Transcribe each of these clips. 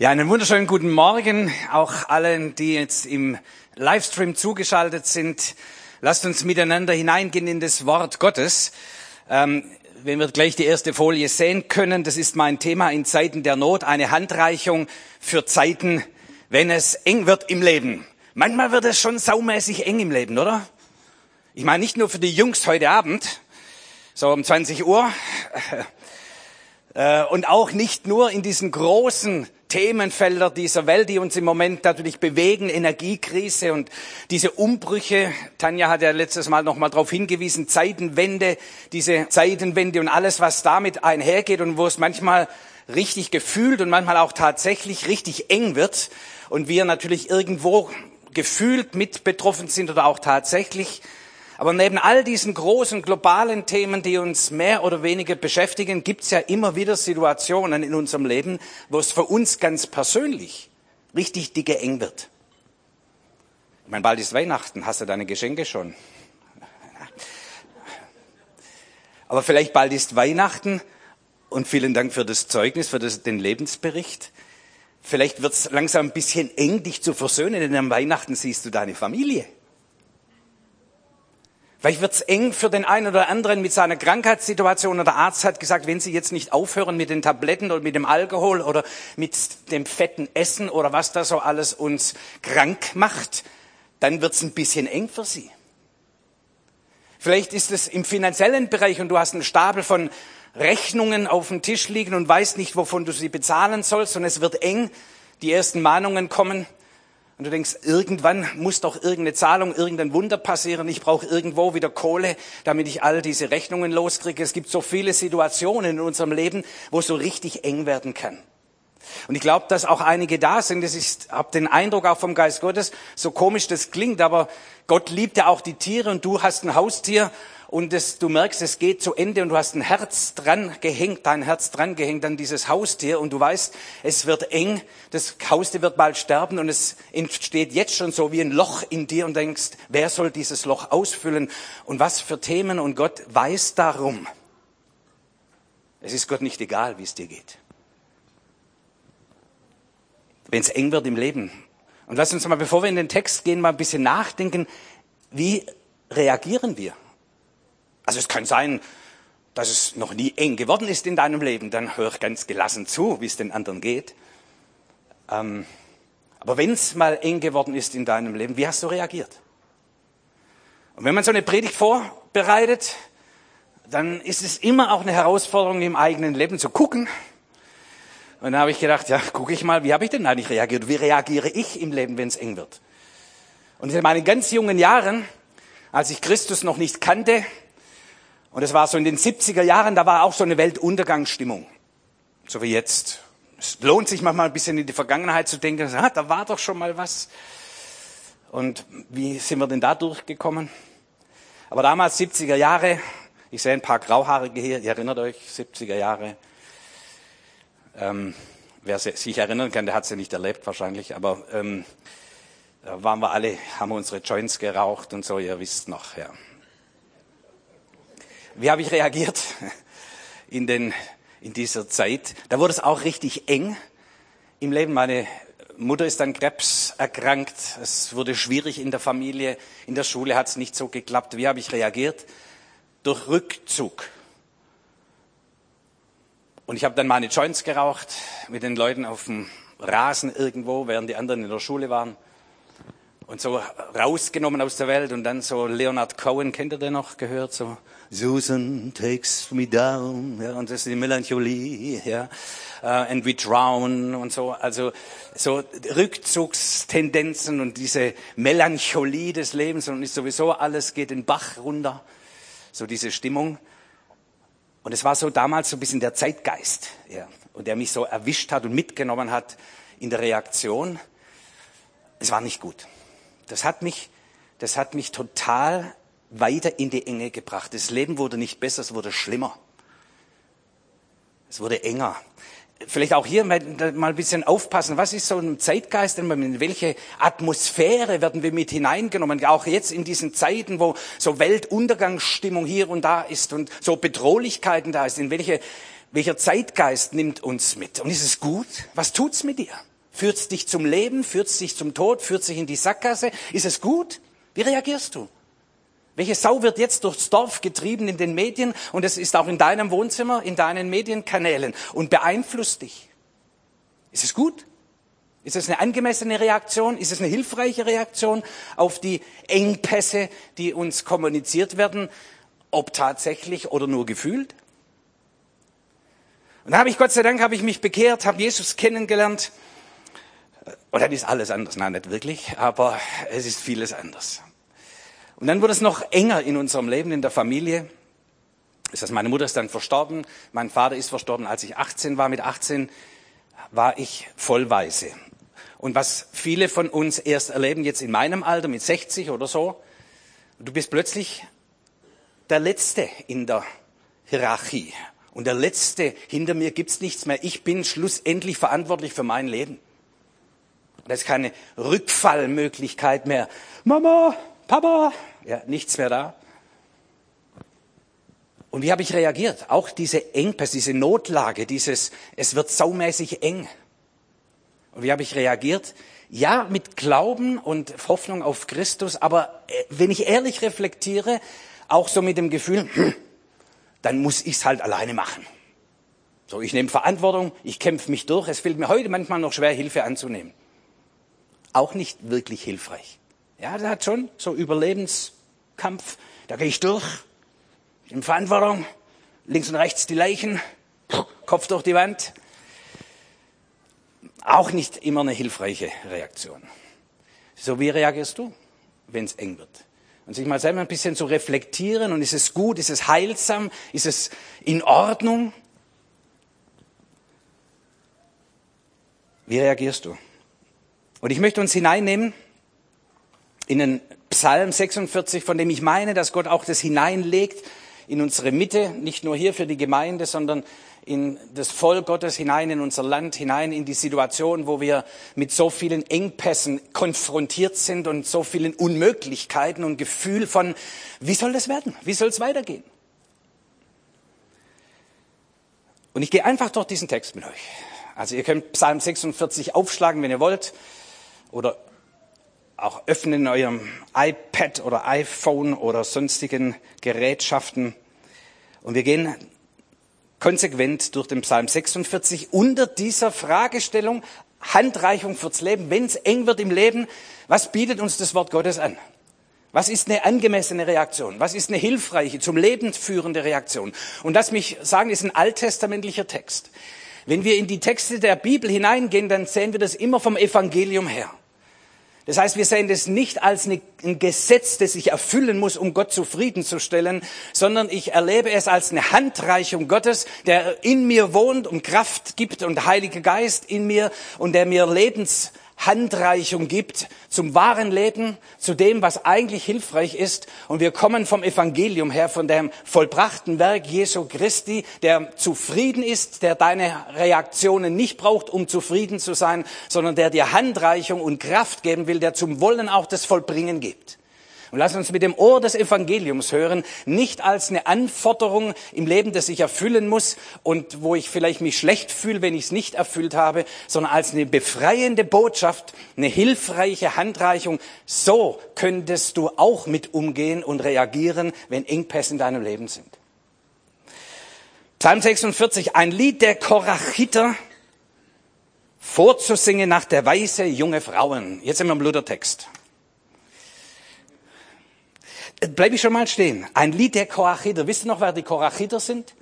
Ja, einen wunderschönen guten Morgen auch allen, die jetzt im Livestream zugeschaltet sind. Lasst uns miteinander hineingehen in das Wort Gottes. Ähm, wenn wir gleich die erste Folie sehen können, das ist mein Thema in Zeiten der Not, eine Handreichung für Zeiten, wenn es eng wird im Leben. Manchmal wird es schon saumäßig eng im Leben, oder? Ich meine nicht nur für die Jungs heute Abend, so um 20 Uhr, äh, und auch nicht nur in diesen großen Themenfelder dieser Welt, die uns im Moment natürlich bewegen, Energiekrise und diese Umbrüche. Tanja hat ja letztes Mal noch mal darauf hingewiesen, Zeitenwende, diese Zeitenwende und alles, was damit einhergeht und wo es manchmal richtig gefühlt und manchmal auch tatsächlich richtig eng wird und wir natürlich irgendwo gefühlt mit betroffen sind oder auch tatsächlich aber neben all diesen großen globalen Themen, die uns mehr oder weniger beschäftigen, gibt es ja immer wieder Situationen in unserem Leben, wo es für uns ganz persönlich richtig dicke eng wird. Ich meine, bald ist Weihnachten, hast du deine Geschenke schon? Aber vielleicht bald ist Weihnachten und vielen Dank für das Zeugnis, für das, den Lebensbericht. Vielleicht wird es langsam ein bisschen eng, dich zu versöhnen, denn am Weihnachten siehst du deine Familie. Vielleicht wird's eng für den einen oder anderen mit seiner Krankheitssituation und der Arzt hat gesagt, wenn Sie jetzt nicht aufhören mit den Tabletten oder mit dem Alkohol oder mit dem fetten Essen oder was da so alles uns krank macht, dann wird's ein bisschen eng für Sie. Vielleicht ist es im finanziellen Bereich und du hast einen Stapel von Rechnungen auf dem Tisch liegen und weißt nicht, wovon du sie bezahlen sollst und es wird eng. Die ersten Mahnungen kommen und du denkst, irgendwann muss doch irgendeine Zahlung, irgendein Wunder passieren. Ich brauche irgendwo wieder Kohle, damit ich all diese Rechnungen loskriege. Es gibt so viele Situationen in unserem Leben, wo es so richtig eng werden kann. Und ich glaube, dass auch einige da sind. Das ist, hab den Eindruck auch vom Geist Gottes, so komisch das klingt, aber Gott liebt ja auch die Tiere und du hast ein Haustier und das, du merkst, es geht zu Ende und du hast ein Herz dran gehängt, dein Herz dran gehängt an dieses Haustier und du weißt, es wird eng, das Haustier wird bald sterben und es entsteht jetzt schon so wie ein Loch in dir und denkst, wer soll dieses Loch ausfüllen und was für Themen und Gott weiß darum. Es ist Gott nicht egal, wie es dir geht. Wenn es eng wird im Leben. Und lass uns mal, bevor wir in den Text gehen, mal ein bisschen nachdenken, wie reagieren wir? Also es kann sein, dass es noch nie eng geworden ist in deinem Leben, dann hör ganz gelassen zu, wie es den anderen geht. Ähm, aber wenn es mal eng geworden ist in deinem Leben, wie hast du reagiert? Und wenn man so eine Predigt vorbereitet, dann ist es immer auch eine Herausforderung im eigenen Leben zu gucken. Und dann habe ich gedacht, ja, gucke ich mal, wie habe ich denn eigentlich reagiert? Wie reagiere ich im Leben, wenn es eng wird? Und in meinen ganz jungen Jahren, als ich Christus noch nicht kannte, und es war so in den 70er Jahren, da war auch so eine Weltuntergangsstimmung. So wie jetzt. Es lohnt sich manchmal ein bisschen in die Vergangenheit zu denken, ah, da war doch schon mal was. Und wie sind wir denn da durchgekommen? Aber damals 70er Jahre, ich sehe ein paar Grauhaarige hier, ihr erinnert euch, 70er Jahre. Ähm, wer sich erinnern kann, der hat es ja nicht erlebt wahrscheinlich, aber ähm, da waren wir alle, haben unsere Joints geraucht und so, ihr wisst noch, ja. Wie habe ich reagiert in, den, in dieser Zeit? Da wurde es auch richtig eng im Leben. Meine Mutter ist an Krebs erkrankt. Es wurde schwierig in der Familie. In der Schule hat es nicht so geklappt. Wie habe ich reagiert? Durch Rückzug. Und ich habe dann meine Joints geraucht mit den Leuten auf dem Rasen irgendwo, während die anderen in der Schule waren. Und so rausgenommen aus der Welt und dann so Leonard Cohen, kennt ihr den noch gehört? So Susan takes me down, ja, und das ist die Melancholie, ja, uh, and we drown und so, also so Rückzugstendenzen und diese Melancholie des Lebens und ist sowieso alles geht den Bach runter, so diese Stimmung. Und es war so damals so ein bisschen der Zeitgeist, ja, und der mich so erwischt hat und mitgenommen hat in der Reaktion. Es war nicht gut. Das hat mich, das hat mich total weiter in die Enge gebracht. Das Leben wurde nicht besser, es wurde schlimmer. Es wurde enger. Vielleicht auch hier mal ein bisschen aufpassen. Was ist so ein Zeitgeist? In welche Atmosphäre werden wir mit hineingenommen? Auch jetzt in diesen Zeiten, wo so Weltuntergangsstimmung hier und da ist und so Bedrohlichkeiten da ist. In welche, welcher Zeitgeist nimmt uns mit? Und ist es gut? Was tut's mit dir? Führt es dich zum Leben? Führt es dich zum Tod? Führt es dich in die Sackgasse? Ist es gut? Wie reagierst du? Welche Sau wird jetzt durchs Dorf getrieben in den Medien und es ist auch in deinem Wohnzimmer, in deinen Medienkanälen und beeinflusst dich? Ist es gut? Ist es eine angemessene Reaktion? Ist es eine hilfreiche Reaktion auf die Engpässe, die uns kommuniziert werden, ob tatsächlich oder nur gefühlt? Und dann habe ich, Gott sei Dank, habe ich mich bekehrt, habe Jesus kennengelernt. Und dann ist alles anders. Nein, nicht wirklich, aber es ist vieles anders. Und dann wurde es noch enger in unserem Leben, in der Familie. Das heißt, meine Mutter ist dann verstorben, mein Vater ist verstorben, als ich 18 war. Mit 18 war ich vollweise. Und was viele von uns erst erleben, jetzt in meinem Alter, mit 60 oder so, du bist plötzlich der Letzte in der Hierarchie. Und der Letzte, hinter mir gibt's nichts mehr. Ich bin schlussendlich verantwortlich für mein Leben. Da ist keine Rückfallmöglichkeit mehr. Mama, Papa, ja, nichts mehr da. Und wie habe ich reagiert? Auch diese Engpässe, diese Notlage, dieses, es wird saumäßig eng. Und wie habe ich reagiert? Ja, mit Glauben und Hoffnung auf Christus, aber äh, wenn ich ehrlich reflektiere, auch so mit dem Gefühl, dann muss ich es halt alleine machen. So, ich nehme Verantwortung, ich kämpfe mich durch. Es fällt mir heute manchmal noch schwer, Hilfe anzunehmen. Auch nicht wirklich hilfreich. Ja, der hat schon so Überlebenskampf. Da gehe ich durch, in Verantwortung, links und rechts die Leichen, Kopf durch die Wand. Auch nicht immer eine hilfreiche Reaktion. So wie reagierst du, wenn es eng wird? Und sich mal selber ein bisschen zu reflektieren und ist es gut, ist es heilsam, ist es in Ordnung? Wie reagierst du? Und ich möchte uns hineinnehmen in den Psalm 46, von dem ich meine, dass Gott auch das hineinlegt in unsere Mitte, nicht nur hier für die Gemeinde, sondern in das Volk Gottes hinein, in unser Land hinein, in die Situation, wo wir mit so vielen Engpässen konfrontiert sind und so vielen Unmöglichkeiten und Gefühl von, wie soll das werden? Wie soll es weitergehen? Und ich gehe einfach durch diesen Text mit euch. Also ihr könnt Psalm 46 aufschlagen, wenn ihr wollt, oder auch öffnen in eurem iPad oder iPhone oder sonstigen Gerätschaften. Und wir gehen konsequent durch den Psalm 46 unter dieser Fragestellung Handreichung fürs Leben. Wenn es eng wird im Leben, was bietet uns das Wort Gottes an? Was ist eine angemessene Reaktion? Was ist eine hilfreiche, zum Leben führende Reaktion? Und das mich sagen, ist ein alttestamentlicher Text. Wenn wir in die Texte der Bibel hineingehen, dann sehen wir das immer vom Evangelium her. Das heißt, wir sehen das nicht als ein Gesetz, das ich erfüllen muss, um Gott zufriedenzustellen, sondern ich erlebe es als eine Handreichung Gottes, der in mir wohnt und Kraft gibt und Heiliger Geist in mir und der mir Lebens Handreichung gibt zum wahren Leben, zu dem, was eigentlich hilfreich ist. Und wir kommen vom Evangelium her, von dem vollbrachten Werk Jesu Christi, der zufrieden ist, der deine Reaktionen nicht braucht, um zufrieden zu sein, sondern der dir Handreichung und Kraft geben will, der zum Wollen auch das Vollbringen gibt. Und lass uns mit dem Ohr des Evangeliums hören, nicht als eine Anforderung im Leben, das ich erfüllen muss und wo ich vielleicht mich schlecht fühle, wenn ich es nicht erfüllt habe, sondern als eine befreiende Botschaft, eine hilfreiche Handreichung. So könntest du auch mit umgehen und reagieren, wenn Engpässe in deinem Leben sind. Psalm 46, ein Lied der Korachiter, vorzusingen nach der Weise junge Frauen. Jetzt sind wir im Luthertext. Bleibe ich schon mal stehen. Ein Lied der Korachiter. Wisst ihr noch, wer die Korachiter sind?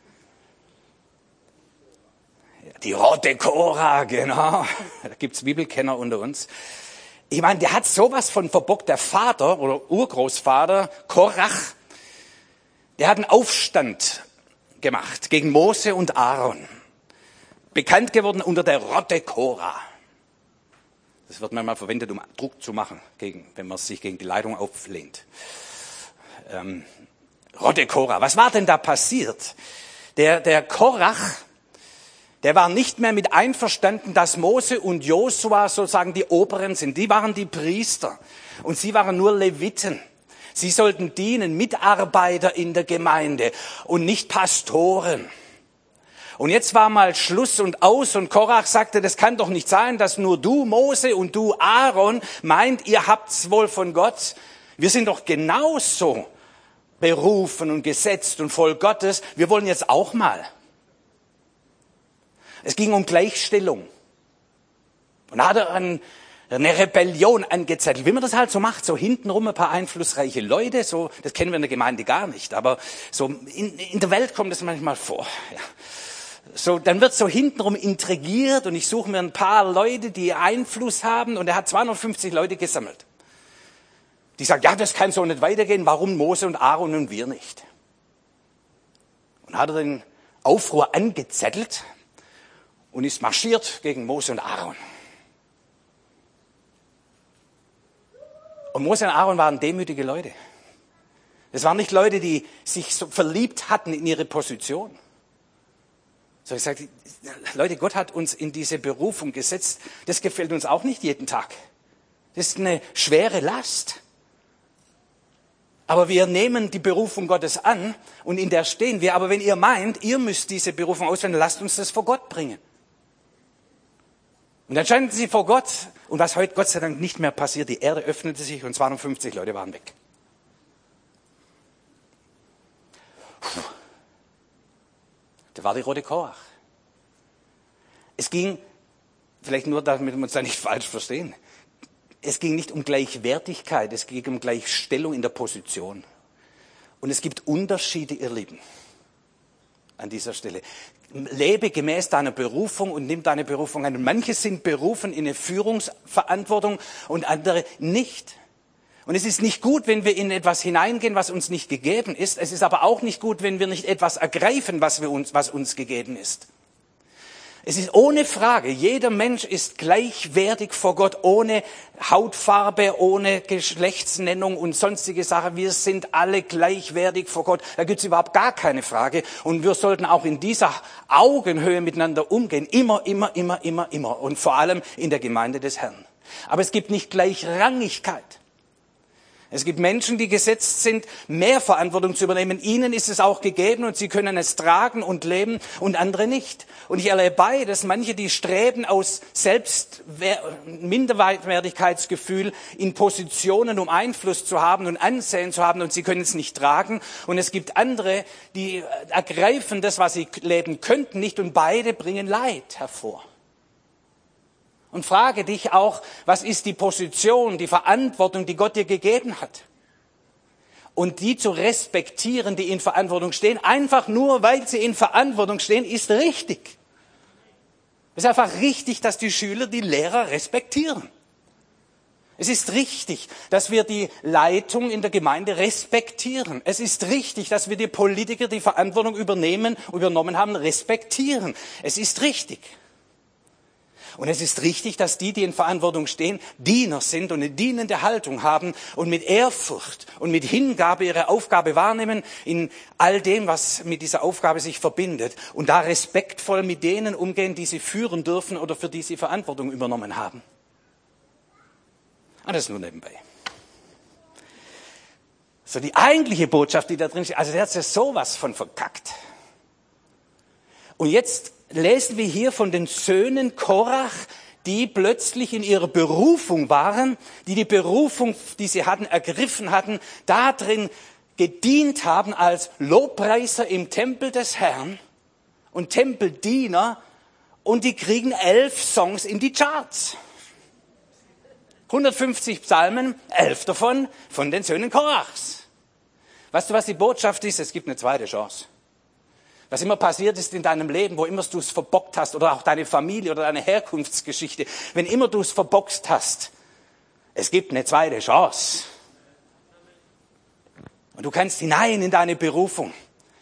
Die rote Kora, genau. Da gibt's Bibelkenner unter uns. Ich meine, der hat sowas von verbockt. Der Vater oder Urgroßvater Korach, der hat einen Aufstand gemacht gegen Mose und Aaron. Bekannt geworden unter der rote Kora. Das wird manchmal verwendet, um Druck zu machen, gegen, wenn man sich gegen die Leitung auflehnt ähm, Rote Korah. Was war denn da passiert? Der, der Korach, der war nicht mehr mit einverstanden, dass Mose und Josua sozusagen die Oberen sind. Die waren die Priester und sie waren nur Leviten. Sie sollten dienen, Mitarbeiter in der Gemeinde und nicht Pastoren. Und jetzt war mal Schluss und aus und Korach sagte, das kann doch nicht sein, dass nur du, Mose und du, Aaron, meint, ihr habt's wohl von Gott. Wir sind doch genauso berufen und gesetzt und voll Gottes. Wir wollen jetzt auch mal. Es ging um Gleichstellung. Und da hat er eine Rebellion angezettelt, wie man das halt so macht, so hintenrum ein paar einflussreiche Leute, so, das kennen wir in der Gemeinde gar nicht, aber so in, in der Welt kommt das manchmal vor. Ja. So, dann wird so hintenrum intrigiert und ich suche mir ein paar Leute, die Einfluss haben und er hat 250 Leute gesammelt. Die sagen, ja, das kann so nicht weitergehen, warum Mose und Aaron und wir nicht? Und hat er den Aufruhr angezettelt und ist marschiert gegen Mose und Aaron. Und Mose und Aaron waren demütige Leute. Es waren nicht Leute, die sich so verliebt hatten in ihre Position. So ich sage, Leute, Gott hat uns in diese Berufung gesetzt. Das gefällt uns auch nicht jeden Tag. Das ist eine schwere Last. Aber wir nehmen die Berufung Gottes an und in der stehen wir. Aber wenn ihr meint, ihr müsst diese Berufung auswählen, lasst uns das vor Gott bringen. Und dann standen sie vor Gott und was heute Gott sei Dank nicht mehr passiert, die Erde öffnete sich und 250 Leute waren weg. Puh. Da war die rote Korach. Es ging, vielleicht nur damit wir uns da nicht falsch verstehen, es ging nicht um Gleichwertigkeit, es ging um Gleichstellung in der Position. Und es gibt Unterschiede, ihr Lieben, an dieser Stelle lebe gemäß deiner Berufung und nimm deine Berufung an. Und manche sind berufen in eine Führungsverantwortung und andere nicht. Und es ist nicht gut, wenn wir in etwas hineingehen, was uns nicht gegeben ist. Es ist aber auch nicht gut, wenn wir nicht etwas ergreifen, was, uns, was uns gegeben ist. Es ist ohne Frage, jeder Mensch ist gleichwertig vor Gott, ohne Hautfarbe, ohne Geschlechtsnennung und sonstige Sachen. Wir sind alle gleichwertig vor Gott. Da gibt es überhaupt gar keine Frage. Und wir sollten auch in dieser Augenhöhe miteinander umgehen. Immer, immer, immer, immer, immer. Und vor allem in der Gemeinde des Herrn. Aber es gibt nicht Gleichrangigkeit. Es gibt Menschen, die gesetzt sind, mehr Verantwortung zu übernehmen. Ihnen ist es auch gegeben und sie können es tragen und leben und andere nicht. Und ich erlebe beides. Manche, die streben aus selbst Minderwertigkeitsgefühl in Positionen, um Einfluss zu haben und Ansehen zu haben und sie können es nicht tragen. Und es gibt andere, die ergreifen das, was sie leben könnten, nicht und beide bringen Leid hervor. Und frage dich auch, was ist die Position, die Verantwortung, die Gott dir gegeben hat? Und die zu respektieren, die in Verantwortung stehen, einfach nur, weil sie in Verantwortung stehen, ist richtig. Es ist einfach richtig, dass die Schüler die Lehrer respektieren. Es ist richtig, dass wir die Leitung in der Gemeinde respektieren. Es ist richtig, dass wir die Politiker, die Verantwortung übernehmen, übernommen haben, respektieren. Es ist richtig. Und es ist richtig, dass die, die in Verantwortung stehen, Diener sind und eine dienende Haltung haben und mit Ehrfurcht und mit Hingabe ihre Aufgabe wahrnehmen in all dem, was mit dieser Aufgabe sich verbindet und da respektvoll mit denen umgehen, die sie führen dürfen oder für die sie Verantwortung übernommen haben. Und ah, nur nebenbei. So die eigentliche Botschaft, die da drin steht, also der hat ja sowas von verkackt. Und jetzt lesen wir hier von den Söhnen Korach, die plötzlich in ihrer Berufung waren, die die Berufung, die sie hatten, ergriffen hatten, darin gedient haben als Lobpreiser im Tempel des Herrn und Tempeldiener und die kriegen elf Songs in die Charts. 150 Psalmen, elf davon von den Söhnen Korachs. Weißt du, was die Botschaft ist? Es gibt eine zweite Chance. Was immer passiert ist in deinem Leben, wo immer du es verbockt hast, oder auch deine Familie oder deine Herkunftsgeschichte, wenn immer du es verbockt hast, es gibt eine zweite Chance. Und du kannst hinein in deine Berufung.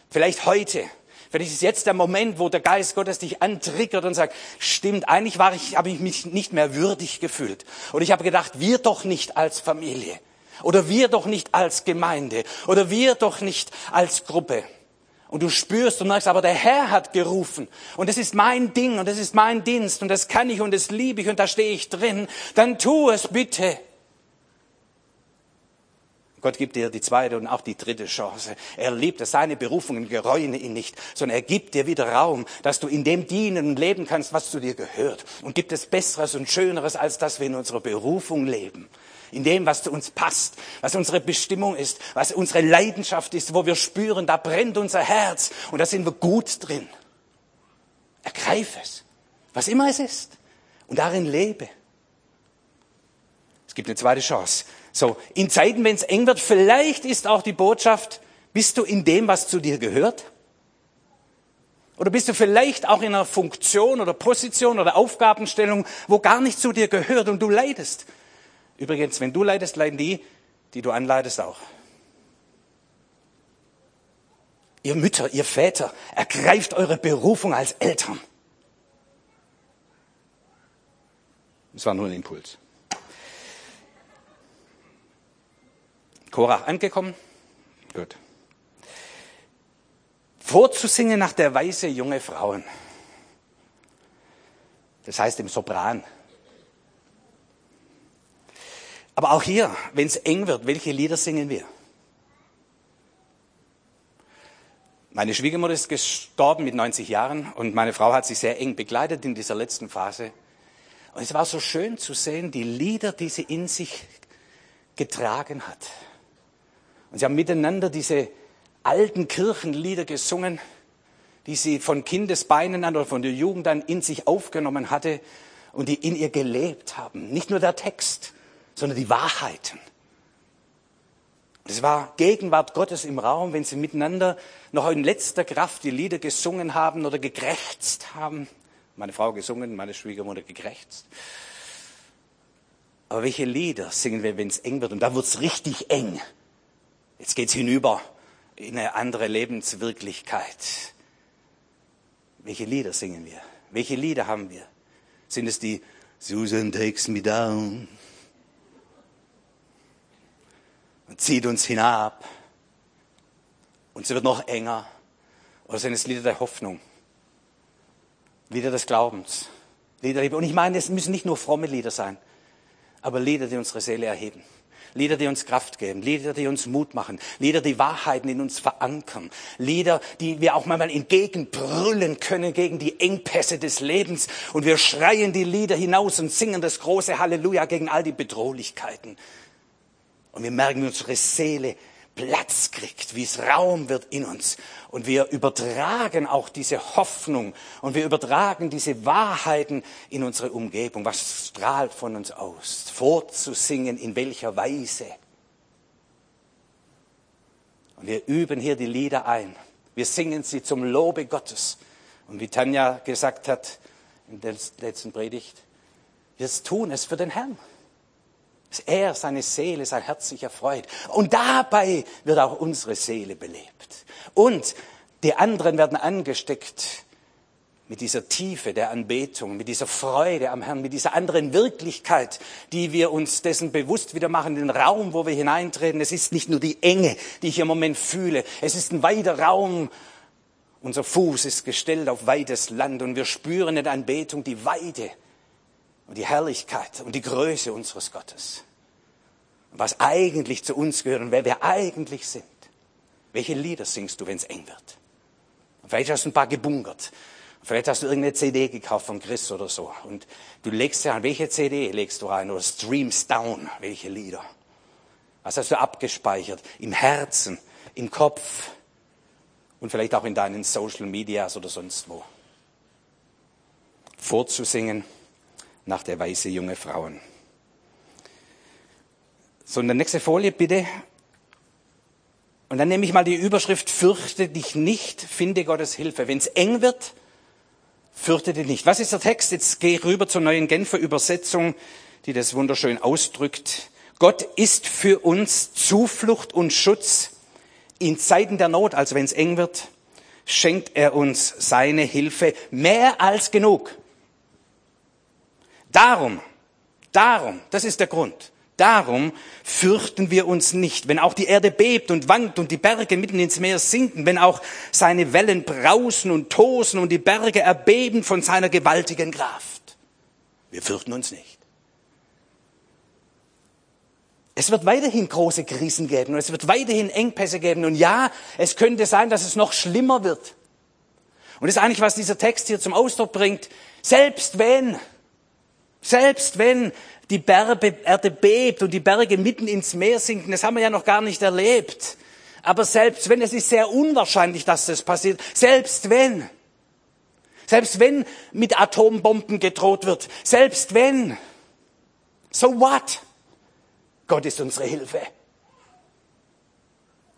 Vielleicht heute. Vielleicht ist jetzt der Moment, wo der Geist Gottes dich antriggert und sagt, stimmt, eigentlich war ich, habe ich mich nicht mehr würdig gefühlt. Und ich habe gedacht, wir doch nicht als Familie. Oder wir doch nicht als Gemeinde. Oder wir doch nicht als Gruppe und du spürst und merkst, aber der Herr hat gerufen und das ist mein Ding und das ist mein Dienst und das kann ich und das liebe ich und da stehe ich drin, dann tu es bitte. Gott gibt dir die zweite und auch die dritte Chance. Er liebt es, seine Berufungen gereuen ihn nicht, sondern er gibt dir wieder Raum, dass du in dem dienen und leben kannst, was zu dir gehört. Und gibt es Besseres und Schöneres, als dass wir in unserer Berufung leben. In dem, was zu uns passt, was unsere Bestimmung ist, was unsere Leidenschaft ist, wo wir spüren, da brennt unser Herz und da sind wir gut drin. Ergreif es, was immer es ist, und darin lebe. Es gibt eine zweite Chance. So, in Zeiten, wenn es eng wird, vielleicht ist auch die Botschaft, bist du in dem, was zu dir gehört? Oder bist du vielleicht auch in einer Funktion oder Position oder Aufgabenstellung, wo gar nicht zu dir gehört und du leidest? Übrigens, wenn du leidest, leiden die, die du anleidest auch. Ihr Mütter, ihr Väter, ergreift eure Berufung als Eltern. Das war nur ein Impuls. Korach angekommen? Gut. Vorzusingen nach der Weise junge Frauen. Das heißt im Sopran. Aber auch hier, wenn es eng wird, welche Lieder singen wir? Meine Schwiegermutter ist gestorben mit 90 Jahren und meine Frau hat sich sehr eng begleitet in dieser letzten Phase. Und es war so schön zu sehen, die Lieder, die sie in sich getragen hat. Und sie haben miteinander diese alten Kirchenlieder gesungen, die sie von Kindesbeinen an oder von der Jugend an in sich aufgenommen hatte und die in ihr gelebt haben. Nicht nur der Text, sondern die Wahrheiten. Es war Gegenwart Gottes im Raum, wenn sie miteinander noch in letzter Kraft die Lieder gesungen haben oder gekrächzt haben. Meine Frau gesungen, meine Schwiegermutter gekrächzt. Aber welche Lieder singen wir, wenn es eng wird? Und da wird es richtig eng. Jetzt geht's hinüber in eine andere Lebenswirklichkeit. Welche Lieder singen wir? Welche Lieder haben wir? Sind es die Susan takes me down und zieht uns hinab und es wird noch enger? Oder sind es Lieder der Hoffnung? Lieder des Glaubens? Lieder, und ich meine, es müssen nicht nur fromme Lieder sein, aber Lieder, die unsere Seele erheben. Lieder, die uns Kraft geben, Lieder, die uns Mut machen, Lieder, die Wahrheiten in uns verankern, Lieder, die wir auch manchmal entgegenbrüllen können gegen die Engpässe des Lebens und wir schreien die Lieder hinaus und singen das große Halleluja gegen all die Bedrohlichkeiten. Und wir merken, wie unsere Seele Platz kriegt, wie es Raum wird in uns. Und wir übertragen auch diese Hoffnung und wir übertragen diese Wahrheiten in unsere Umgebung. Was strahlt von uns aus? Vorzusingen, in welcher Weise? Und wir üben hier die Lieder ein. Wir singen sie zum Lobe Gottes. Und wie Tanja gesagt hat in der letzten Predigt, wir tun es für den Herrn er seine Seele, sein Herz sich erfreut. Und dabei wird auch unsere Seele belebt. Und die anderen werden angesteckt mit dieser Tiefe der Anbetung, mit dieser Freude am Herrn, mit dieser anderen Wirklichkeit, die wir uns dessen bewusst wieder machen, den Raum, wo wir hineintreten. Es ist nicht nur die Enge, die ich im Moment fühle. Es ist ein weiter Raum. Unser Fuß ist gestellt auf weites Land und wir spüren in der Anbetung die Weide und die Herrlichkeit und die Größe unseres Gottes. Und was eigentlich zu uns gehört und wer wir eigentlich sind. Welche Lieder singst du, wenn es eng wird? Vielleicht hast du ein paar gebunkert. Vielleicht hast du irgendeine CD gekauft von Chris oder so. Und du legst ja an, welche CD legst du rein? Oder streamst down, welche Lieder? Was hast du abgespeichert? Im Herzen, im Kopf und vielleicht auch in deinen Social Medias oder sonst wo. Vorzusingen nach der Weise junge Frauen. So, in der nächste Folie bitte. Und dann nehme ich mal die Überschrift, fürchte dich nicht, finde Gottes Hilfe. Wenn es eng wird, fürchte dich nicht. Was ist der Text? Jetzt gehe ich rüber zur neuen Genfer Übersetzung, die das wunderschön ausdrückt. Gott ist für uns Zuflucht und Schutz in Zeiten der Not, also wenn es eng wird, schenkt er uns seine Hilfe mehr als genug. Darum, darum, das ist der Grund. Darum fürchten wir uns nicht, wenn auch die Erde bebt und wankt und die Berge mitten ins Meer sinken, wenn auch seine Wellen brausen und tosen und die Berge erbeben von seiner gewaltigen Kraft. Wir fürchten uns nicht. Es wird weiterhin große Krisen geben und es wird weiterhin Engpässe geben. Und ja, es könnte sein, dass es noch schlimmer wird. Und das ist eigentlich, was dieser Text hier zum Ausdruck bringt. Selbst wenn, selbst wenn die Erde bebt und die Berge mitten ins Meer sinken, das haben wir ja noch gar nicht erlebt. Aber selbst wenn, es ist sehr unwahrscheinlich, dass das passiert, selbst wenn, selbst wenn mit Atombomben gedroht wird, selbst wenn, so what? Gott ist unsere Hilfe.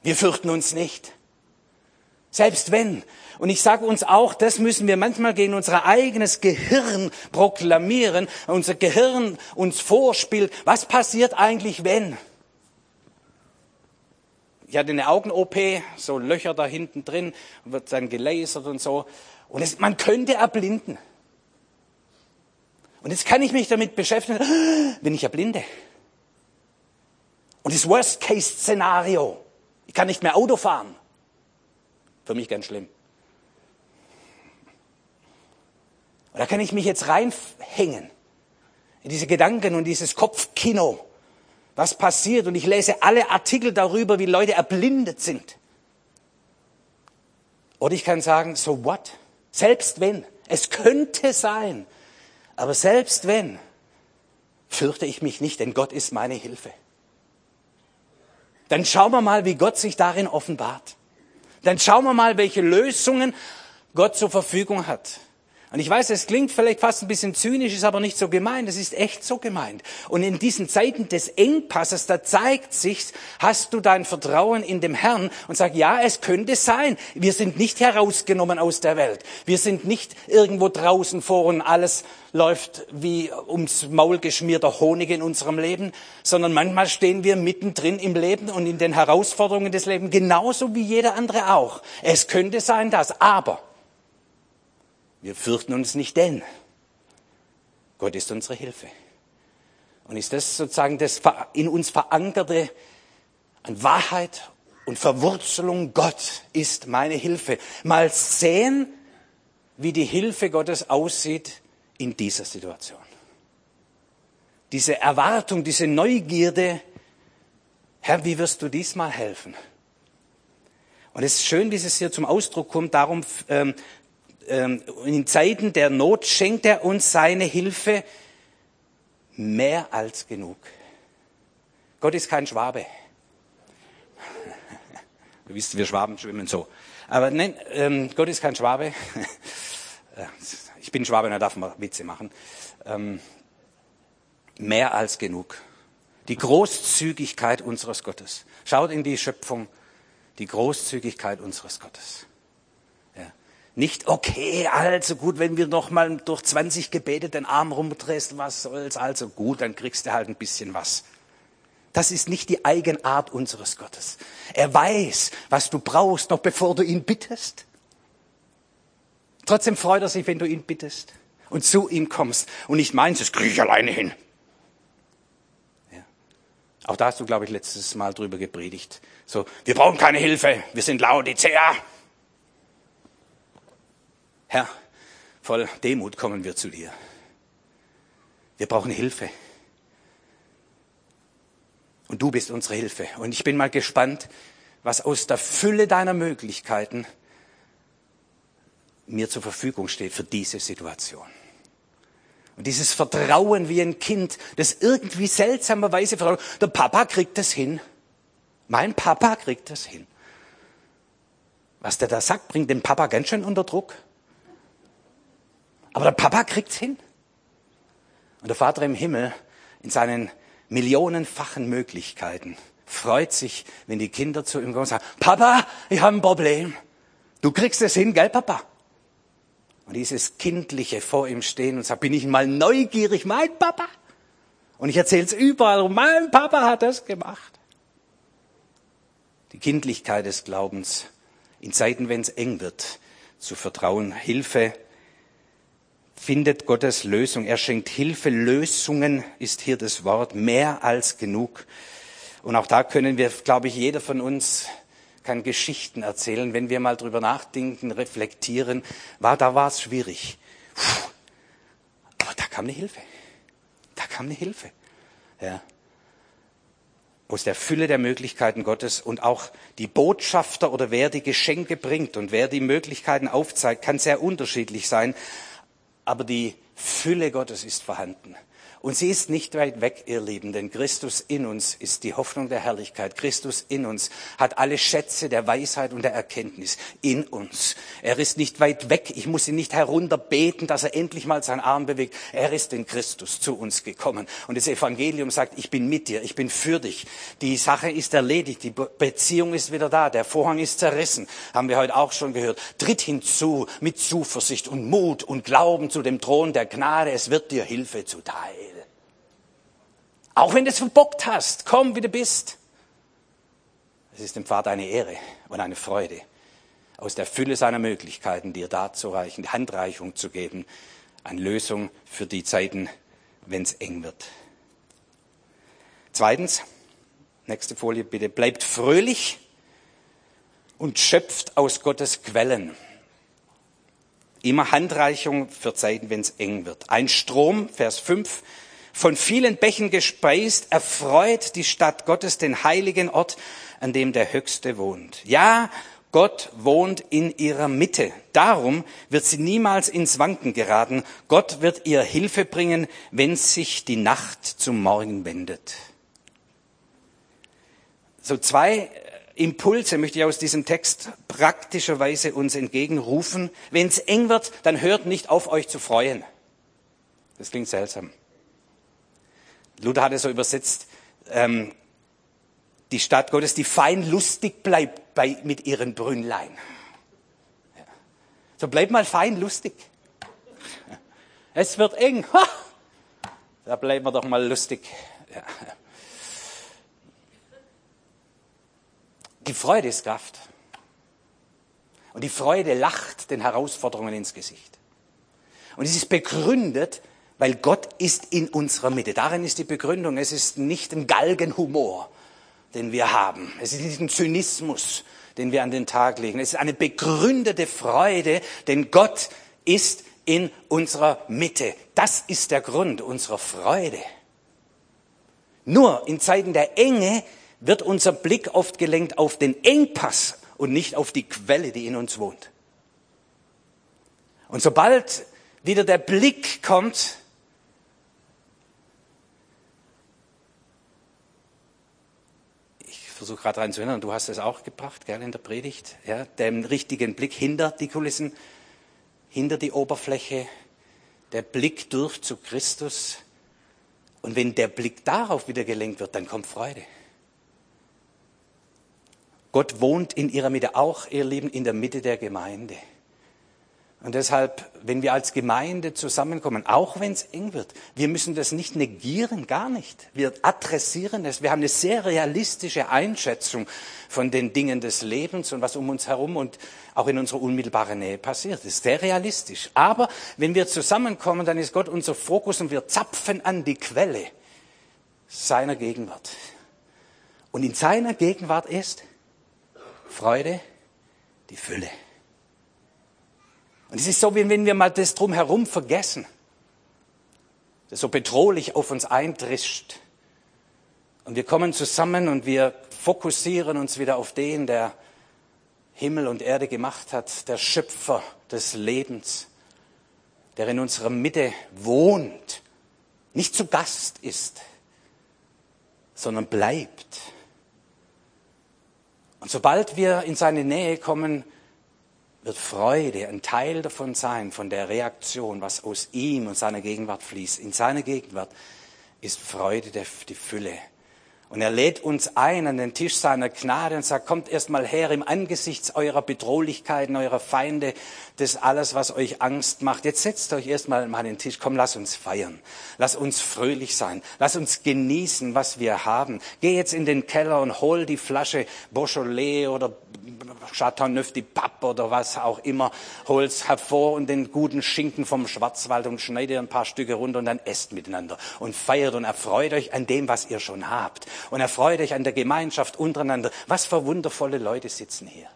Wir fürchten uns nicht. Selbst wenn. Und ich sage uns auch, das müssen wir manchmal gegen unser eigenes Gehirn proklamieren, unser Gehirn uns vorspielt, was passiert eigentlich, wenn? Ich hatte eine Augen-OP, so Löcher da hinten drin, wird dann gelasert und so. Und es, man könnte erblinden. Und jetzt kann ich mich damit beschäftigen, wenn ich erblinde. Und das Worst-Case-Szenario, ich kann nicht mehr Auto fahren. Für mich ganz schlimm. Und da kann ich mich jetzt reinhängen in diese Gedanken und dieses Kopfkino. Was passiert? Und ich lese alle Artikel darüber, wie Leute erblindet sind. Oder ich kann sagen, so what? Selbst wenn. Es könnte sein. Aber selbst wenn, fürchte ich mich nicht, denn Gott ist meine Hilfe. Dann schauen wir mal, wie Gott sich darin offenbart. Dann schauen wir mal, welche Lösungen Gott zur Verfügung hat. Und ich weiß, es klingt vielleicht fast ein bisschen zynisch, ist aber nicht so gemeint. Es ist echt so gemeint. Und in diesen Zeiten des Engpasses, da zeigt sich, hast du dein Vertrauen in dem Herrn und sag, ja, es könnte sein. Wir sind nicht herausgenommen aus der Welt. Wir sind nicht irgendwo draußen vor und alles läuft wie ums Maul geschmierter Honig in unserem Leben, sondern manchmal stehen wir mittendrin im Leben und in den Herausforderungen des Lebens, genauso wie jeder andere auch. Es könnte sein, dass, aber wir fürchten uns nicht, denn Gott ist unsere Hilfe. Und ist das sozusagen das in uns verankerte an Wahrheit und Verwurzelung, Gott ist meine Hilfe. Mal sehen, wie die Hilfe Gottes aussieht in dieser Situation. Diese Erwartung, diese Neugierde, Herr, wie wirst du diesmal helfen? Und es ist schön, wie es hier zum Ausdruck kommt. Darum ähm, ähm, in Zeiten der Not schenkt er uns seine Hilfe mehr als genug. Gott ist kein Schwabe. Du wisst, wir Schwaben schwimmen so. Aber nein, ähm, Gott ist kein Schwabe. ich bin Schwabe, da darf man Witze machen. Ähm, mehr als genug. Die Großzügigkeit unseres Gottes. Schaut in die Schöpfung, die Großzügigkeit unseres Gottes. Nicht, okay, also gut, wenn wir noch mal durch 20 Gebete den Arm rumdrehst, was soll's, also gut, dann kriegst du halt ein bisschen was. Das ist nicht die Eigenart unseres Gottes. Er weiß, was du brauchst, noch bevor du ihn bittest. Trotzdem freut er sich, wenn du ihn bittest und zu ihm kommst und nicht meinst, das kriege ich alleine hin. Ja. Auch da hast du, glaube ich, letztes Mal drüber gepredigt. So, wir brauchen keine Hilfe, wir sind Laodicea. Herr, voll Demut kommen wir zu dir. Wir brauchen Hilfe. Und du bist unsere Hilfe. Und ich bin mal gespannt, was aus der Fülle deiner Möglichkeiten mir zur Verfügung steht für diese Situation. Und dieses Vertrauen wie ein Kind, das irgendwie seltsamerweise vertraut, der Papa kriegt das hin. Mein Papa kriegt das hin. Was der da sagt, bringt den Papa ganz schön unter Druck. Aber der Papa kriegt's hin. Und der Vater im Himmel in seinen millionenfachen Möglichkeiten freut sich, wenn die Kinder zu ihm kommen und sagen, Papa, ich habe ein Problem. Du kriegst es hin, gell, Papa? Und dieses Kindliche vor ihm stehen und sagt, bin ich mal neugierig, mein Papa? Und ich erzähle es überall, mein Papa hat das gemacht. Die Kindlichkeit des Glaubens, in Zeiten, wenn es eng wird, zu vertrauen, Hilfe findet Gottes Lösung. Er schenkt Hilfe. Lösungen ist hier das Wort mehr als genug. Und auch da können wir, glaube ich, jeder von uns kann Geschichten erzählen, wenn wir mal drüber nachdenken, reflektieren. War, da war es schwierig. Puh. Aber da kam eine Hilfe. Da kam eine Hilfe. Ja. aus der Fülle der Möglichkeiten Gottes und auch die Botschafter oder wer die Geschenke bringt und wer die Möglichkeiten aufzeigt, kann sehr unterschiedlich sein, aber die Fülle Gottes ist vorhanden. Und sie ist nicht weit weg, ihr Lieben, denn Christus in uns ist die Hoffnung der Herrlichkeit. Christus in uns hat alle Schätze der Weisheit und der Erkenntnis in uns. Er ist nicht weit weg. Ich muss ihn nicht herunterbeten, dass er endlich mal seinen Arm bewegt. Er ist in Christus zu uns gekommen. Und das Evangelium sagt, ich bin mit dir, ich bin für dich. Die Sache ist erledigt, die Beziehung ist wieder da, der Vorhang ist zerrissen. Haben wir heute auch schon gehört. Tritt hinzu mit Zuversicht und Mut und Glauben zu dem Thron der Gnade. Es wird dir Hilfe zuteil. Auch wenn du es verbockt hast, komm, wie du bist. Es ist dem Vater eine Ehre und eine Freude, aus der Fülle seiner Möglichkeiten dir darzureichen, die Handreichung zu geben, eine Lösung für die Zeiten, wenn es eng wird. Zweitens, nächste Folie bitte, bleibt fröhlich und schöpft aus Gottes Quellen. Immer Handreichung für Zeiten, wenn es eng wird. Ein Strom, Vers 5, von vielen Bächen gespeist, erfreut die Stadt Gottes den heiligen Ort, an dem der Höchste wohnt. Ja, Gott wohnt in ihrer Mitte. Darum wird sie niemals ins Wanken geraten. Gott wird ihr Hilfe bringen, wenn sich die Nacht zum Morgen wendet. So zwei Impulse möchte ich aus diesem Text praktischerweise uns entgegenrufen. Wenn es eng wird, dann hört nicht auf, euch zu freuen. Das klingt seltsam. Luther hat es so übersetzt, ähm, die Stadt Gottes, die fein lustig bleibt bei, mit ihren Brünnlein. Ja. So bleib mal fein lustig. Es wird eng. Ha! Da bleiben wir doch mal lustig. Ja. Die Freude ist Kraft. Und die Freude lacht den Herausforderungen ins Gesicht. Und es ist begründet weil Gott ist in unserer Mitte. Darin ist die Begründung. Es ist nicht ein Galgenhumor, den wir haben. Es ist nicht ein Zynismus, den wir an den Tag legen. Es ist eine begründete Freude, denn Gott ist in unserer Mitte. Das ist der Grund unserer Freude. Nur in Zeiten der Enge wird unser Blick oft gelenkt auf den Engpass und nicht auf die Quelle, die in uns wohnt. Und sobald wieder der Blick kommt versuche gerade daran zu erinnern, du hast es auch gebracht, gell, in der Predigt, ja, den richtigen Blick hinter die Kulissen, hinter die Oberfläche, der Blick durch zu Christus. Und wenn der Blick darauf wieder gelenkt wird, dann kommt Freude. Gott wohnt in ihrer Mitte, auch ihr Lieben, in der Mitte der Gemeinde. Und deshalb, wenn wir als Gemeinde zusammenkommen, auch wenn es eng wird, wir müssen das nicht negieren, gar nicht. Wir adressieren es. Wir haben eine sehr realistische Einschätzung von den Dingen des Lebens und was um uns herum und auch in unserer unmittelbaren Nähe passiert. Das ist sehr realistisch. Aber wenn wir zusammenkommen, dann ist Gott unser Fokus und wir zapfen an die Quelle seiner Gegenwart. Und in seiner Gegenwart ist Freude, die Fülle. Und es ist so, wie wenn wir mal das drumherum vergessen, das so bedrohlich auf uns eindrischt. Und wir kommen zusammen und wir fokussieren uns wieder auf den, der Himmel und Erde gemacht hat, der Schöpfer des Lebens, der in unserer Mitte wohnt, nicht zu Gast ist, sondern bleibt. Und sobald wir in seine Nähe kommen, wird Freude ein Teil davon sein, von der Reaktion, was aus ihm und seiner Gegenwart fließt. In seiner Gegenwart ist Freude die Fülle. Und er lädt uns ein an den Tisch seiner Gnade und sagt, kommt erst mal her im Angesicht eurer Bedrohlichkeiten, eurer Feinde, das alles, was euch Angst macht. Jetzt setzt euch erst mal an den Tisch. Komm, lass uns feiern. Lass uns fröhlich sein. Lass uns genießen, was wir haben. Geh jetzt in den Keller und hol die Flasche Beaujolais oder Chateauneuf du Pape oder was auch immer. Hol's hervor und den guten Schinken vom Schwarzwald und schneidet ein paar Stücke runter und dann esst miteinander und feiert und erfreut euch an dem, was ihr schon habt und erfreut euch an der Gemeinschaft untereinander. Was für wundervolle Leute sitzen hier.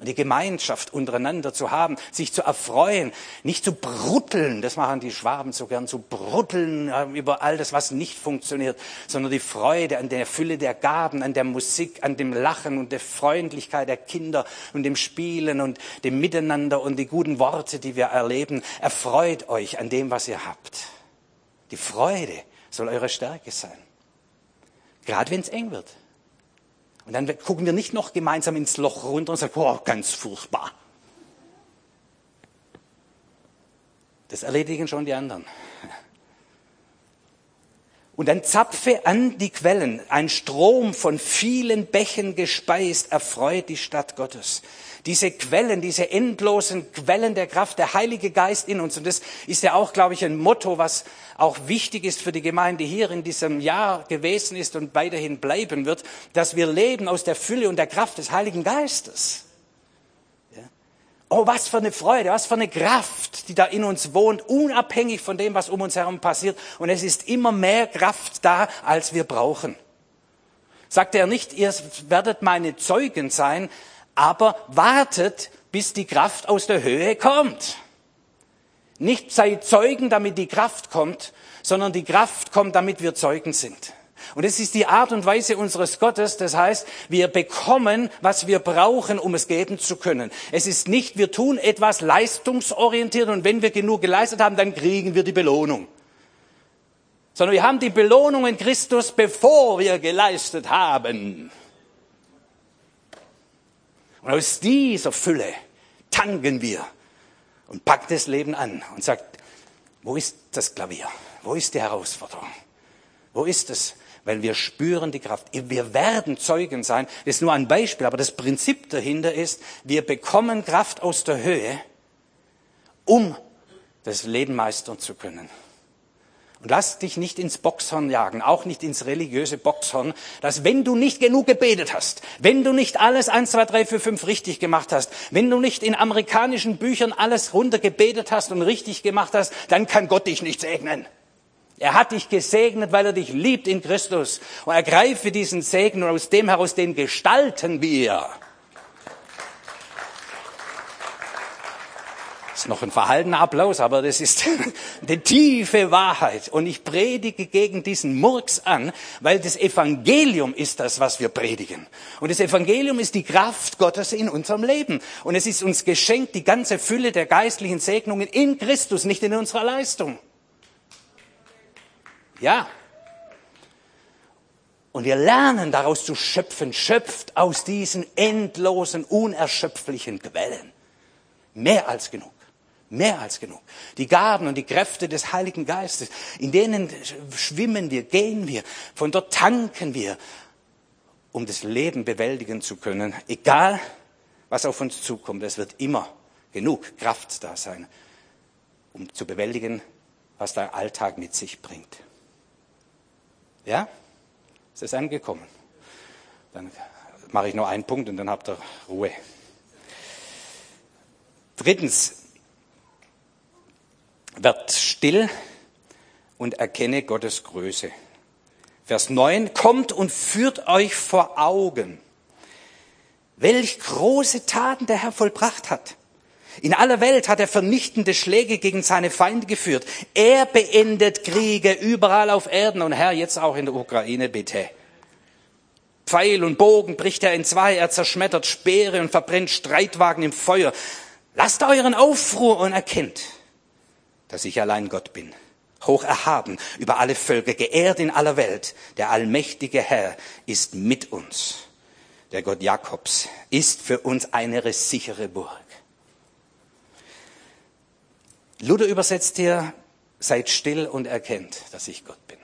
und die Gemeinschaft untereinander zu haben, sich zu erfreuen, nicht zu brutteln, das machen die Schwaben so gern, zu brutteln äh, über all das, was nicht funktioniert, sondern die Freude an der Fülle der Gaben, an der Musik, an dem Lachen und der Freundlichkeit der Kinder und dem Spielen und dem Miteinander und die guten Worte, die wir erleben. Erfreut euch an dem, was ihr habt. Die Freude soll eure Stärke sein. Gerade wenn es eng wird. Und dann gucken wir nicht noch gemeinsam ins Loch runter und sagen, boah, ganz furchtbar. Das erledigen schon die anderen. Und dann zapfe an die Quellen. Ein Strom von vielen Bächen gespeist erfreut die Stadt Gottes diese Quellen, diese endlosen Quellen der Kraft, der Heilige Geist in uns. Und das ist ja auch, glaube ich, ein Motto, was auch wichtig ist für die Gemeinde hier in diesem Jahr gewesen ist und weiterhin bleiben wird, dass wir leben aus der Fülle und der Kraft des Heiligen Geistes. Oh, was für eine Freude, was für eine Kraft, die da in uns wohnt, unabhängig von dem, was um uns herum passiert. Und es ist immer mehr Kraft da, als wir brauchen. Sagt er nicht, ihr werdet meine Zeugen sein, aber wartet, bis die Kraft aus der Höhe kommt. Nicht seid Zeugen, damit die Kraft kommt, sondern die Kraft kommt, damit wir Zeugen sind. Und es ist die Art und Weise unseres Gottes. Das heißt, wir bekommen, was wir brauchen, um es geben zu können. Es ist nicht, wir tun etwas leistungsorientiert und wenn wir genug geleistet haben, dann kriegen wir die Belohnung. Sondern wir haben die Belohnung in Christus, bevor wir geleistet haben. Und aus dieser Fülle tanken wir und packt das Leben an und sagt, wo ist das Klavier? Wo ist die Herausforderung? Wo ist es? Weil wir spüren die Kraft. Wir werden Zeugen sein. Das ist nur ein Beispiel, aber das Prinzip dahinter ist, wir bekommen Kraft aus der Höhe, um das Leben meistern zu können. Und lass dich nicht ins Boxhorn jagen, auch nicht ins religiöse Boxhorn, dass wenn du nicht genug gebetet hast, wenn du nicht alles eins, zwei, drei, vier, fünf richtig gemacht hast, wenn du nicht in amerikanischen Büchern alles runtergebetet hast und richtig gemacht hast, dann kann Gott dich nicht segnen. Er hat dich gesegnet, weil er dich liebt in Christus. Und ergreife diesen Segen und aus dem heraus den gestalten wir. Ist noch ein verhaltener Applaus, aber das ist die tiefe Wahrheit. Und ich predige gegen diesen Murks an, weil das Evangelium ist das, was wir predigen. Und das Evangelium ist die Kraft Gottes in unserem Leben. Und es ist uns geschenkt, die ganze Fülle der geistlichen Segnungen in Christus, nicht in unserer Leistung. Ja. Und wir lernen daraus zu schöpfen, schöpft aus diesen endlosen, unerschöpflichen Quellen. Mehr als genug. Mehr als genug. Die Gaben und die Kräfte des Heiligen Geistes, in denen schwimmen wir, gehen wir, von dort tanken wir, um das Leben bewältigen zu können. Egal, was auf uns zukommt, es wird immer genug Kraft da sein, um zu bewältigen, was der Alltag mit sich bringt. Ja? Ist es angekommen? Dann mache ich noch einen Punkt und dann habt ihr Ruhe. Drittens, werd still und erkenne Gottes Größe. Vers 9, kommt und führt euch vor Augen, welch große Taten der Herr vollbracht hat. In aller Welt hat er vernichtende Schläge gegen seine Feinde geführt. Er beendet Kriege überall auf Erden und Herr, jetzt auch in der Ukraine, bitte. Pfeil und Bogen bricht er in zwei, er zerschmettert Speere und verbrennt Streitwagen im Feuer. Lasst euren Aufruhr und erkennt, dass ich allein Gott bin, hoch erhaben über alle Völker, geehrt in aller Welt. Der allmächtige Herr ist mit uns. Der Gott Jakobs ist für uns eine sichere Burg. Luther übersetzt hier, seid still und erkennt, dass ich Gott bin.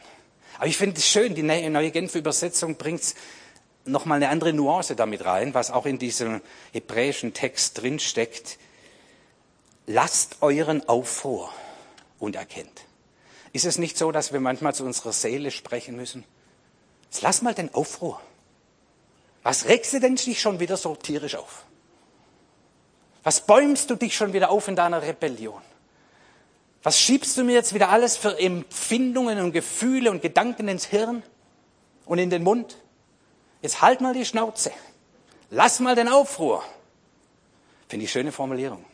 Aber ich finde es schön, die neue Genfer Übersetzung bringt nochmal eine andere Nuance damit rein, was auch in diesem hebräischen Text drinsteckt. Lasst euren Aufruhr und erkennt. Ist es nicht so, dass wir manchmal zu unserer Seele sprechen müssen? Jetzt lass mal den Aufruhr. Was regst du denn dich schon wieder so tierisch auf? Was bäumst du dich schon wieder auf in deiner Rebellion? Was schiebst du mir jetzt wieder alles für Empfindungen und Gefühle und Gedanken ins Hirn und in den Mund? Jetzt halt mal die Schnauze. Lass mal den Aufruhr. Finde ich schöne Formulierung.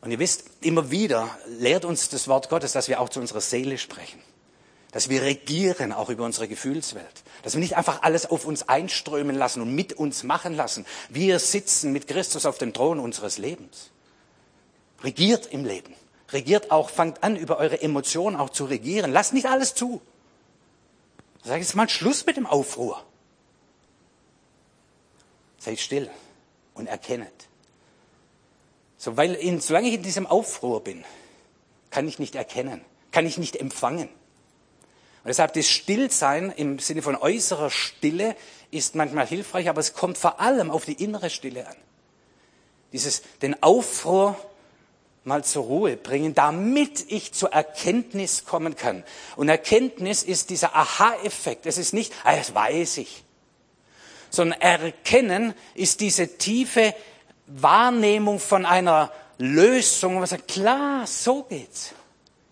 Und ihr wisst, immer wieder lehrt uns das Wort Gottes, dass wir auch zu unserer Seele sprechen. Dass wir regieren auch über unsere Gefühlswelt. Dass wir nicht einfach alles auf uns einströmen lassen und mit uns machen lassen. Wir sitzen mit Christus auf dem Thron unseres Lebens. Regiert im Leben. Regiert auch, fangt an, über eure Emotionen auch zu regieren. Lasst nicht alles zu. Sag jetzt mal Schluss mit dem Aufruhr. Seid still und erkennet. So, weil in, solange ich in diesem Aufruhr bin, kann ich nicht erkennen, kann ich nicht empfangen. Und deshalb das Stillsein im Sinne von äußerer Stille ist manchmal hilfreich, aber es kommt vor allem auf die innere Stille an. Dieses, den Aufruhr mal zur Ruhe bringen, damit ich zur Erkenntnis kommen kann. Und Erkenntnis ist dieser Aha-Effekt. Es ist nicht, ah, das weiß ich. Sondern Erkennen ist diese tiefe Wahrnehmung von einer Lösung, wo man sagt, klar, so geht's.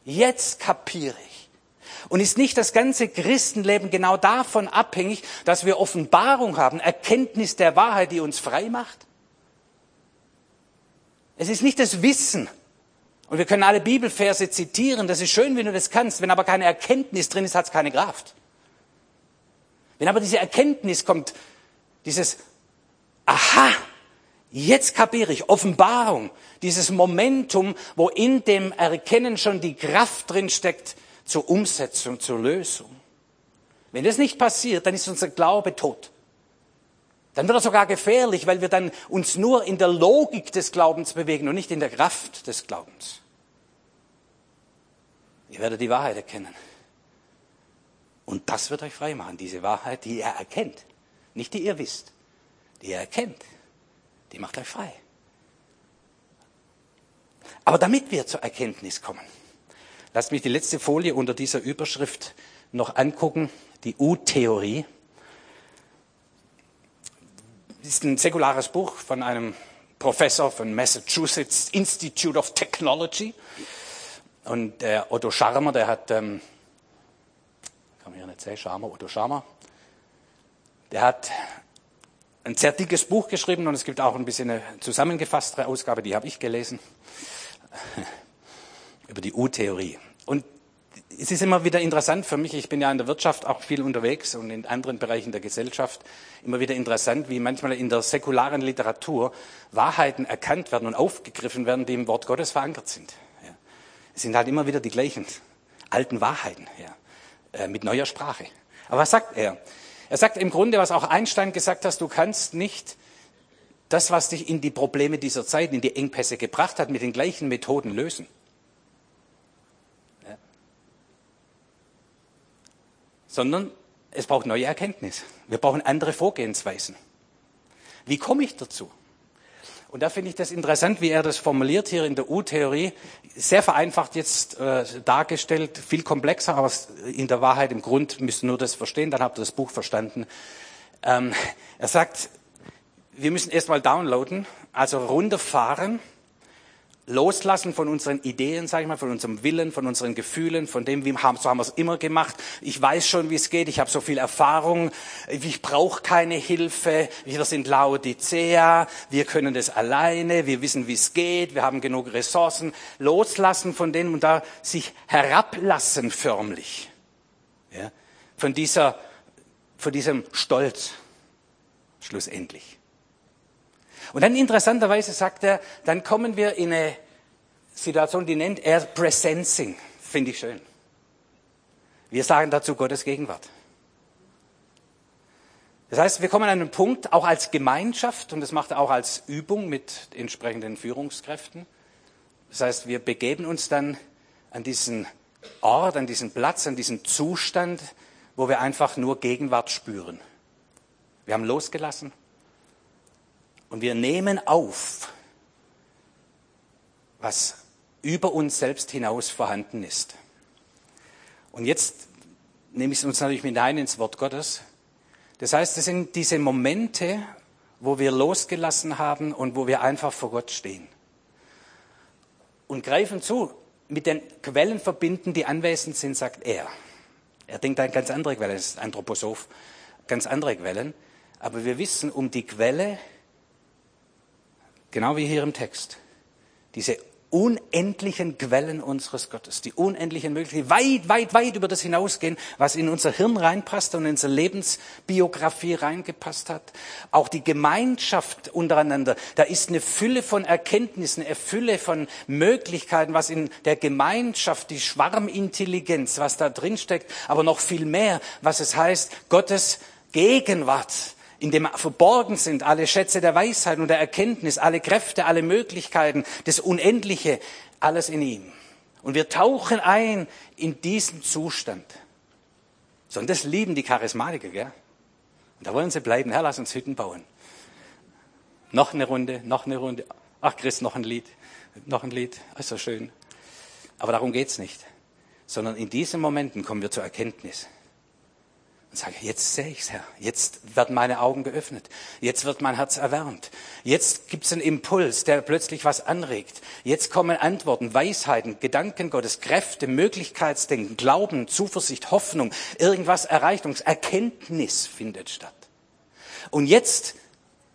Jetzt kapiere ich. Und ist nicht das ganze Christenleben genau davon abhängig, dass wir Offenbarung haben, Erkenntnis der Wahrheit, die uns frei macht? Es ist nicht das Wissen. Und wir können alle Bibelverse zitieren. Das ist schön, wenn du das kannst. Wenn aber keine Erkenntnis drin ist, hat es keine Kraft. Wenn aber diese Erkenntnis kommt, dieses Aha, jetzt kapiere ich, Offenbarung, dieses Momentum, wo in dem Erkennen schon die Kraft drin steckt zur Umsetzung, zur Lösung. Wenn das nicht passiert, dann ist unser Glaube tot. Dann wird er sogar gefährlich, weil wir dann uns nur in der Logik des Glaubens bewegen und nicht in der Kraft des Glaubens. Ihr werdet die Wahrheit erkennen. Und das wird euch frei machen, diese Wahrheit, die ihr erkennt. Nicht die ihr wisst, die ihr erkennt. Die macht euch frei. Aber damit wir zur Erkenntnis kommen, lasst mich die letzte Folie unter dieser Überschrift noch angucken, die U-Theorie ist ein säkulares Buch von einem Professor von Massachusetts Institute of Technology. Und der Otto Scharmer, der hat, ähm, kann man hier nicht sehen, Scharmer, Otto Scharmer, der hat ein sehr dickes Buch geschrieben und es gibt auch ein bisschen eine zusammengefasstere Ausgabe, die habe ich gelesen, über die U-Theorie. Und es ist immer wieder interessant für mich, ich bin ja in der Wirtschaft auch viel unterwegs und in anderen Bereichen der Gesellschaft, immer wieder interessant, wie manchmal in der säkularen Literatur Wahrheiten erkannt werden und aufgegriffen werden, die im Wort Gottes verankert sind. Ja. Es sind halt immer wieder die gleichen alten Wahrheiten, ja, äh, mit neuer Sprache. Aber was sagt er? Er sagt im Grunde, was auch Einstein gesagt hat, du kannst nicht das, was dich in die Probleme dieser Zeit, in die Engpässe gebracht hat, mit den gleichen Methoden lösen. sondern es braucht neue Erkenntnis. Wir brauchen andere Vorgehensweisen. Wie komme ich dazu? Und da finde ich das interessant, wie er das formuliert hier in der U-Theorie. Sehr vereinfacht jetzt äh, dargestellt, viel komplexer, aber in der Wahrheit im Grund müsst ihr nur das verstehen, dann habt ihr das Buch verstanden. Ähm, er sagt, wir müssen erstmal downloaden, also runterfahren loslassen von unseren Ideen, sage ich mal, von unserem Willen, von unseren Gefühlen, von dem, wie haben, so haben wir es immer gemacht. Ich weiß schon, wie es geht. Ich habe so viel Erfahrung. Ich brauche keine Hilfe. Wir sind Laodicea. Wir können das alleine. Wir wissen, wie es geht. Wir haben genug Ressourcen. Loslassen von denen und da sich herablassen förmlich. Ja? Von dieser, von diesem Stolz. Schlussendlich. Und dann interessanterweise sagt er, dann kommen wir in eine Situation, die nennt er Presencing. Finde ich schön. Wir sagen dazu Gottes Gegenwart. Das heißt, wir kommen an einen Punkt, auch als Gemeinschaft, und das macht er auch als Übung mit entsprechenden Führungskräften. Das heißt, wir begeben uns dann an diesen Ort, an diesen Platz, an diesen Zustand, wo wir einfach nur Gegenwart spüren. Wir haben losgelassen, und wir nehmen auf, was über uns selbst hinaus vorhanden ist. Und jetzt nehme ich es uns natürlich mit ein ins Wort Gottes. Das heißt, es sind diese Momente, wo wir losgelassen haben und wo wir einfach vor Gott stehen. Und greifen zu, mit den Quellen verbinden, die anwesend sind, sagt er. Er denkt an ganz andere Quellen, das ist Anthroposoph, ganz andere Quellen. Aber wir wissen um die Quelle Genau wie hier im Text. Diese unendlichen Quellen unseres Gottes, die unendlichen Möglichkeiten, weit, weit, weit über das hinausgehen, was in unser Hirn reinpasst und in unsere Lebensbiografie reingepasst hat. Auch die Gemeinschaft untereinander, da ist eine Fülle von Erkenntnissen, eine Fülle von Möglichkeiten, was in der Gemeinschaft, die Schwarmintelligenz, was da drin steckt, aber noch viel mehr, was es heißt, Gottes Gegenwart in dem verborgen sind alle Schätze der Weisheit und der Erkenntnis, alle Kräfte, alle Möglichkeiten, das Unendliche, alles in ihm. Und wir tauchen ein in diesen Zustand. So, und das lieben die Charismatiker, gell? Und da wollen sie bleiben. Herr, lass uns Hütten bauen. Noch eine Runde, noch eine Runde. Ach, Chris, noch ein Lied. Noch ein Lied. Ist so schön. Aber darum geht's nicht. Sondern in diesen Momenten kommen wir zur Erkenntnis und sage, jetzt sehe ich's, Herr. Jetzt werden meine Augen geöffnet. Jetzt wird mein Herz erwärmt. Jetzt gibt's einen Impuls, der plötzlich was anregt. Jetzt kommen Antworten, Weisheiten, Gedanken Gottes, Kräfte, Möglichkeitsdenken, Glauben, Zuversicht, Hoffnung, irgendwas Erreichungs, Erkenntnis findet statt. Und jetzt,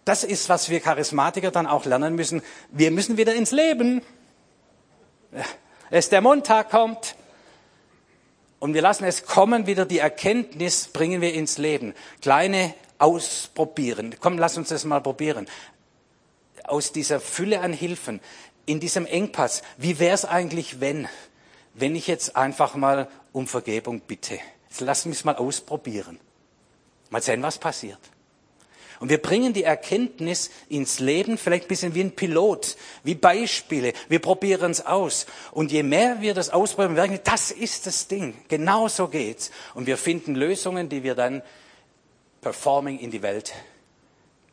das ist, was wir Charismatiker dann auch lernen müssen. Wir müssen wieder ins Leben. Es der Montag kommt, und wir lassen es kommen, wieder die Erkenntnis bringen wir ins Leben. Kleine ausprobieren. Komm, lass uns das mal probieren. Aus dieser Fülle an Hilfen, in diesem Engpass, wie wäre es eigentlich, wenn, wenn ich jetzt einfach mal um Vergebung bitte? Jetzt lass mich mal ausprobieren. Mal sehen, was passiert. Und wir bringen die Erkenntnis ins Leben, vielleicht ein bisschen wie ein Pilot, wie Beispiele. Wir probieren es aus. Und je mehr wir das ausprobieren, merken wir, das ist das Ding. Genau so geht's. Und wir finden Lösungen, die wir dann performing in die Welt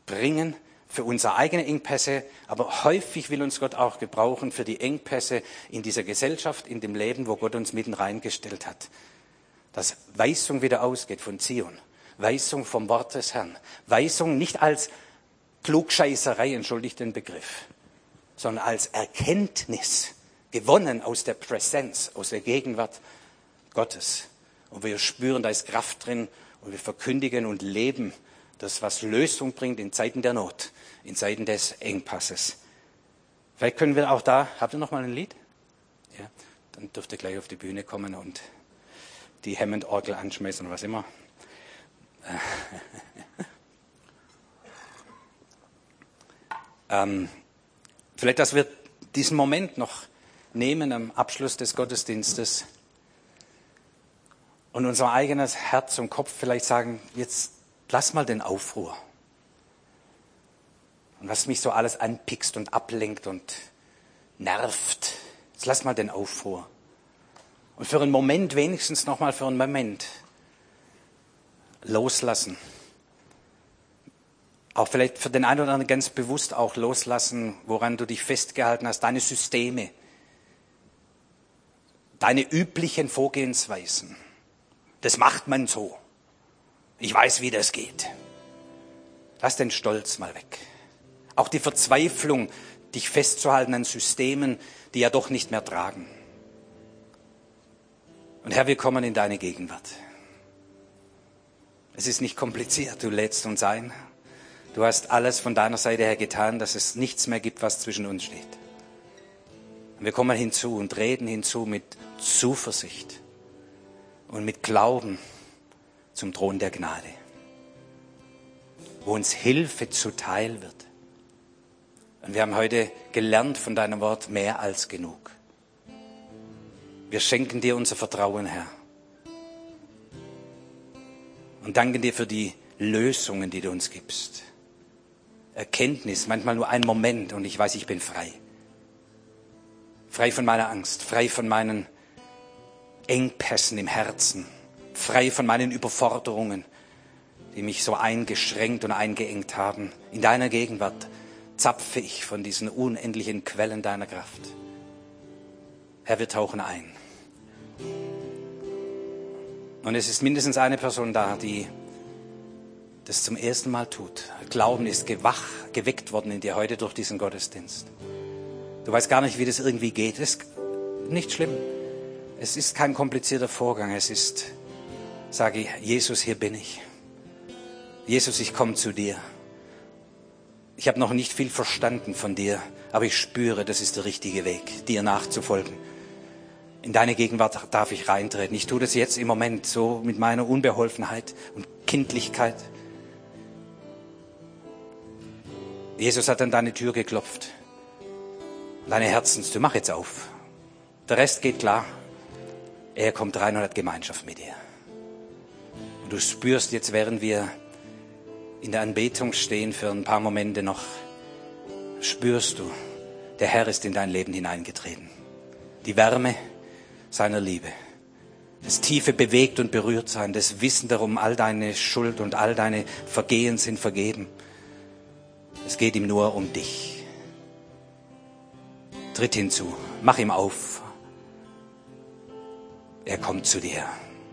bringen für unsere eigenen Engpässe, aber häufig will uns Gott auch gebrauchen für die Engpässe in dieser Gesellschaft, in dem Leben, wo Gott uns mitten reingestellt hat. Dass Weisung wieder ausgeht von Zion. Weisung vom Wort des Herrn. Weisung nicht als Klugscheißerei, entschuldigt den Begriff, sondern als Erkenntnis, gewonnen aus der Präsenz, aus der Gegenwart Gottes. Und wir spüren, da ist Kraft drin und wir verkündigen und leben das, was Lösung bringt in Zeiten der Not, in Zeiten des Engpasses. Vielleicht können wir auch da, habt ihr noch mal ein Lied? Ja, dann dürft ihr gleich auf die Bühne kommen und die Hammond-Orgel anschmeißen oder was immer. ähm, vielleicht, dass wir diesen Moment noch nehmen am Abschluss des Gottesdienstes und unser eigenes Herz und Kopf vielleicht sagen, jetzt lass mal den Aufruhr. Und was mich so alles anpickst und ablenkt und nervt, jetzt lass mal den Aufruhr. Und für einen Moment, wenigstens noch mal für einen Moment, loslassen. Auch vielleicht für den einen oder anderen ganz bewusst auch loslassen, woran du dich festgehalten hast, deine Systeme, deine üblichen Vorgehensweisen. Das macht man so. Ich weiß, wie das geht. Lass den Stolz mal weg. Auch die Verzweiflung, dich festzuhalten an Systemen, die ja doch nicht mehr tragen. Und Herr, wir kommen in deine Gegenwart. Es ist nicht kompliziert, du lädst uns ein. Du hast alles von deiner Seite her getan, dass es nichts mehr gibt, was zwischen uns steht. Und wir kommen hinzu und reden hinzu mit Zuversicht und mit Glauben zum Thron der Gnade, wo uns Hilfe zuteil wird. Und wir haben heute gelernt von deinem Wort mehr als genug. Wir schenken dir unser Vertrauen, Herr und danken dir für die Lösungen, die du uns gibst. Erkenntnis, manchmal nur ein Moment und ich weiß, ich bin frei. Frei von meiner Angst, frei von meinen Engpässen im Herzen, frei von meinen Überforderungen, die mich so eingeschränkt und eingeengt haben. In deiner Gegenwart zapfe ich von diesen unendlichen Quellen deiner Kraft. Herr, wir tauchen ein. Und es ist mindestens eine Person da, die das zum ersten Mal tut. Glauben ist gewach, geweckt worden in dir heute durch diesen Gottesdienst. Du weißt gar nicht, wie das irgendwie geht. Das ist nicht schlimm. Es ist kein komplizierter Vorgang. Es ist, sage ich, Jesus, hier bin ich. Jesus, ich komme zu dir. ich habe noch nicht viel verstanden von dir, aber ich spüre, das ist der richtige Weg, dir nachzufolgen. In deine Gegenwart darf ich reintreten. Ich tue das jetzt im Moment so mit meiner Unbeholfenheit und Kindlichkeit. Jesus hat an deine Tür geklopft. Deine Herzenstür, mach jetzt auf. Der Rest geht klar. Er kommt rein und hat Gemeinschaft mit dir. Und du spürst jetzt, während wir in der Anbetung stehen für ein paar Momente noch, spürst du, der Herr ist in dein Leben hineingetreten. Die Wärme seiner Liebe. Das tiefe bewegt und berührt sein, das Wissen darum, all deine Schuld und all deine Vergehen sind vergeben. Es geht ihm nur um dich. Tritt hinzu, mach ihm auf. Er kommt zu dir.